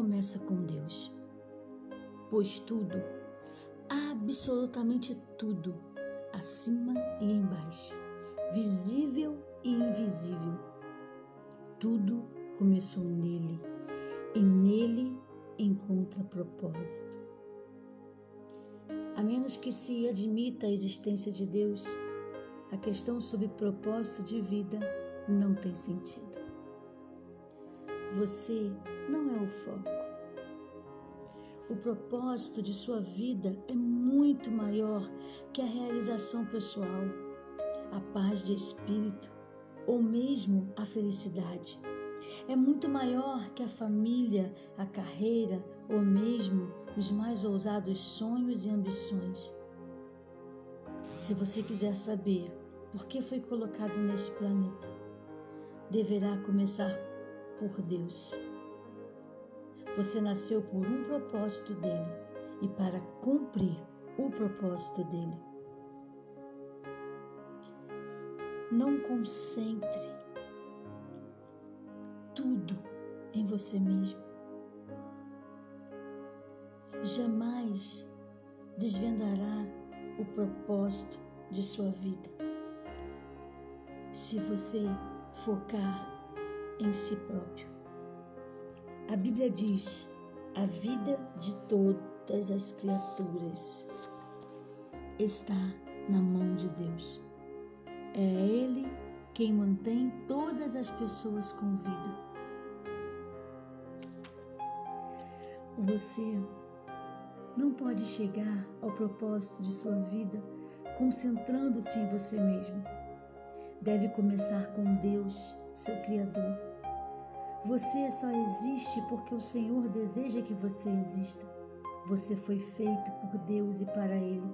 começa com Deus. Pois tudo, absolutamente tudo, acima e embaixo, visível e invisível, tudo começou nele e nele encontra propósito. A menos que se admita a existência de Deus, a questão sobre propósito de vida não tem sentido. Você não é o foco. O propósito de sua vida é muito maior que a realização pessoal, a paz de espírito ou mesmo a felicidade. É muito maior que a família, a carreira ou mesmo os mais ousados sonhos e ambições. Se você quiser saber por que foi colocado neste planeta, deverá começar por Deus. Você nasceu por um propósito dele e para cumprir o propósito dele. Não concentre tudo em você mesmo. Jamais desvendará o propósito de sua vida se você focar em si próprio. A Bíblia diz: a vida de todas as criaturas está na mão de Deus. É Ele quem mantém todas as pessoas com vida. Você não pode chegar ao propósito de sua vida concentrando-se em você mesmo. Deve começar com Deus, seu Criador. Você só existe porque o Senhor deseja que você exista. Você foi feito por Deus e para Ele.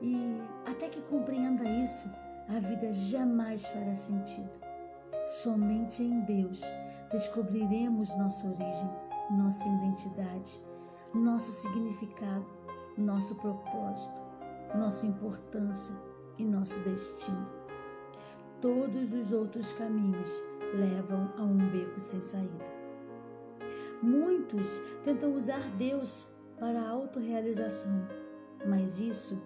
E até que compreenda isso, a vida jamais fará sentido. Somente em Deus descobriremos nossa origem, nossa identidade, nosso significado, nosso propósito, nossa importância e nosso destino. Todos os outros caminhos levam a um beco sem saída. Muitos tentam usar Deus para a autorrealização, mas isso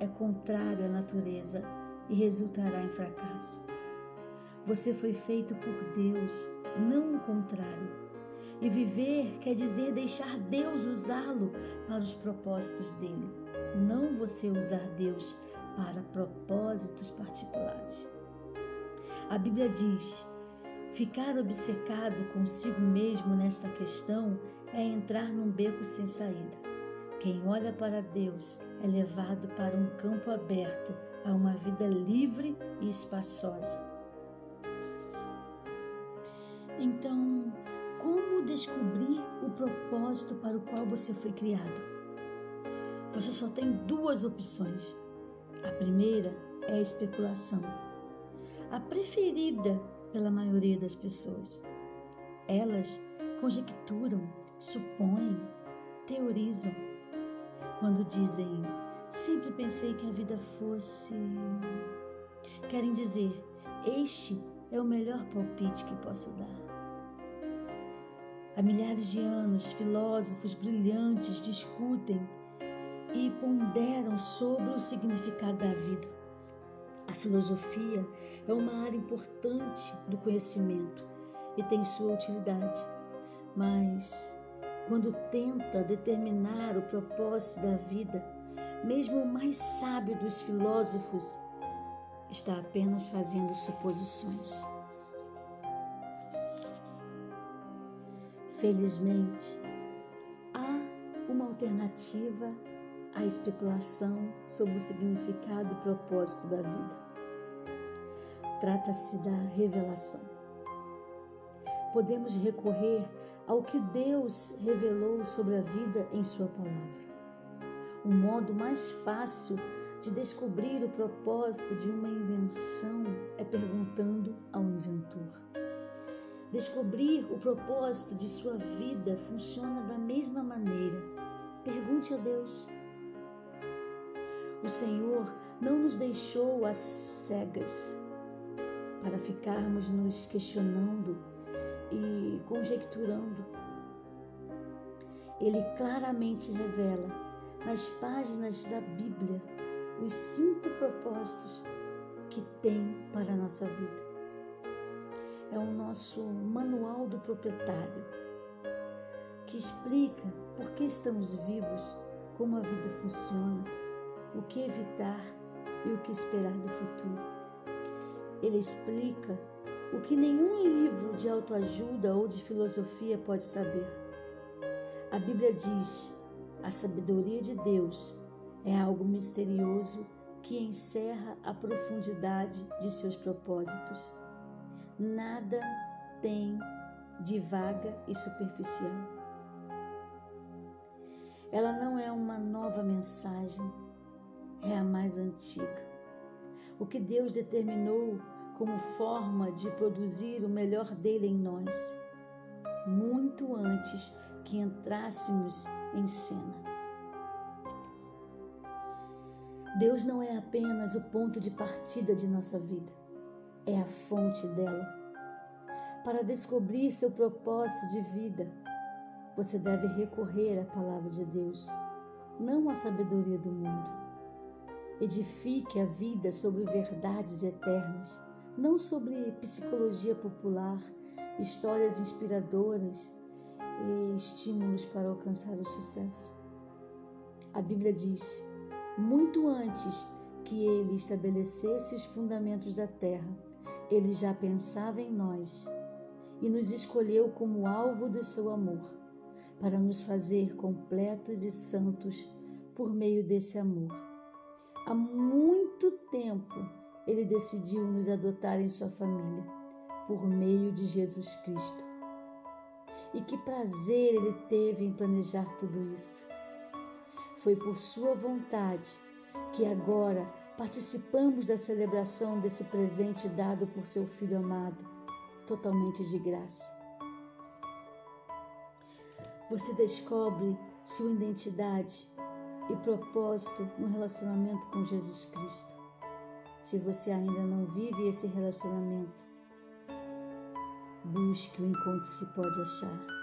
é contrário à natureza e resultará em fracasso. Você foi feito por Deus, não o contrário. E viver quer dizer deixar Deus usá-lo para os propósitos dele, não você usar Deus para propósitos particulares. A Bíblia diz: ficar obcecado consigo mesmo nesta questão é entrar num beco sem saída. Quem olha para Deus é levado para um campo aberto a uma vida livre e espaçosa. Então, como descobrir o propósito para o qual você foi criado? Você só tem duas opções. A primeira é a especulação, a preferida pela maioria das pessoas. Elas conjecturam, supõem, teorizam. Quando dizem Sempre pensei que a vida fosse. Querem dizer, este é o melhor palpite que posso dar. Há milhares de anos, filósofos brilhantes discutem e ponderam sobre o significado da vida. A filosofia é uma área importante do conhecimento e tem sua utilidade, mas quando tenta determinar o propósito da vida, mesmo o mais sábio dos filósofos está apenas fazendo suposições. Felizmente, há uma alternativa à especulação sobre o significado e propósito da vida. Trata-se da revelação. Podemos recorrer ao que Deus revelou sobre a vida em Sua palavra. O modo mais fácil de descobrir o propósito de uma invenção é perguntando ao inventor. Descobrir o propósito de sua vida funciona da mesma maneira. Pergunte a Deus. O Senhor não nos deixou às cegas para ficarmos nos questionando e conjecturando. ele claramente revela nas páginas da Bíblia os cinco propósitos que tem para a nossa vida. É o nosso manual do proprietário, que explica por que estamos vivos, como a vida funciona, o que evitar e o que esperar do futuro. Ele explica o que nenhum livro de autoajuda ou de filosofia pode saber. A Bíblia diz: a sabedoria de Deus é algo misterioso que encerra a profundidade de seus propósitos. Nada tem de vaga e superficial. Ela não é uma nova mensagem, é a mais antiga. O que Deus determinou como forma de produzir o melhor dele em nós, muito antes que entrássemos em cena. Deus não é apenas o ponto de partida de nossa vida, é a fonte dela. Para descobrir seu propósito de vida, você deve recorrer à palavra de Deus, não à sabedoria do mundo. Edifique a vida sobre verdades eternas não sobre psicologia popular, histórias inspiradoras e estímulos para alcançar o sucesso. A Bíblia diz: muito antes que ele estabelecesse os fundamentos da terra, ele já pensava em nós e nos escolheu como alvo do seu amor, para nos fazer completos e santos por meio desse amor. Há muito tempo ele decidiu nos adotar em sua família por meio de Jesus Cristo. E que prazer ele teve em planejar tudo isso. Foi por sua vontade que agora participamos da celebração desse presente dado por seu Filho amado, totalmente de graça. Você descobre sua identidade e propósito no relacionamento com Jesus Cristo se você ainda não vive esse relacionamento. Busque o encontro se pode achar.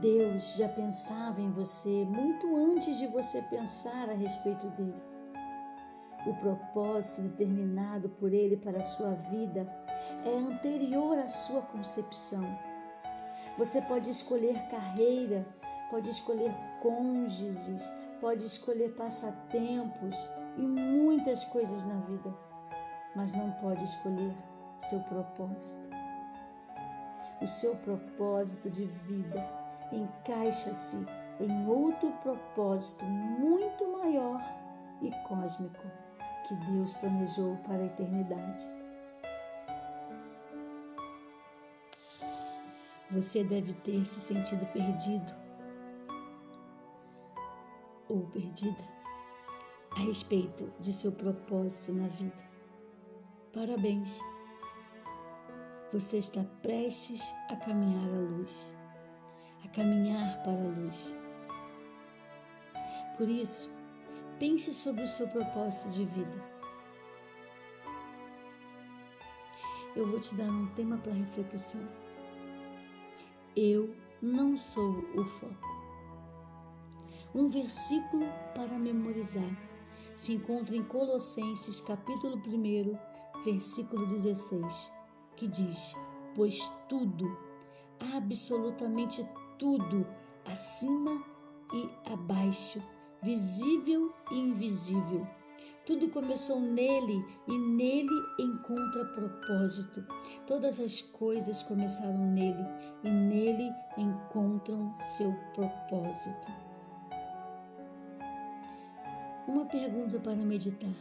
Deus já pensava em você muito antes de você pensar a respeito dele. O propósito determinado por ele para a sua vida é anterior à sua concepção. Você pode escolher carreira, pode escolher cônjuges, pode escolher passatempos e muitas coisas na vida, mas não pode escolher seu propósito. O seu propósito de vida encaixa-se em outro propósito muito maior e cósmico que Deus planejou para a eternidade. Você deve ter se sentido perdido ou perdida a respeito de seu propósito na vida. Parabéns! Você está prestes a caminhar à luz, a caminhar para a luz. Por isso, pense sobre o seu propósito de vida. Eu vou te dar um tema para reflexão. Eu não sou o foco. Um versículo para memorizar se encontra em Colossenses capítulo 1, versículo 16, que diz: Pois tudo, absolutamente tudo, acima e abaixo, visível e invisível, tudo começou nele e nele encontra propósito. Todas as coisas começaram nele e nele encontram seu propósito. Uma pergunta para meditar.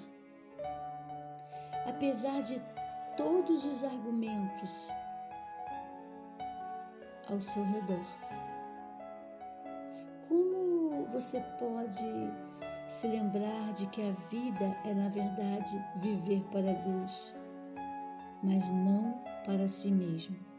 Apesar de todos os argumentos ao seu redor, como você pode se lembrar de que a vida é, na verdade, viver para Deus, mas não para si mesmo?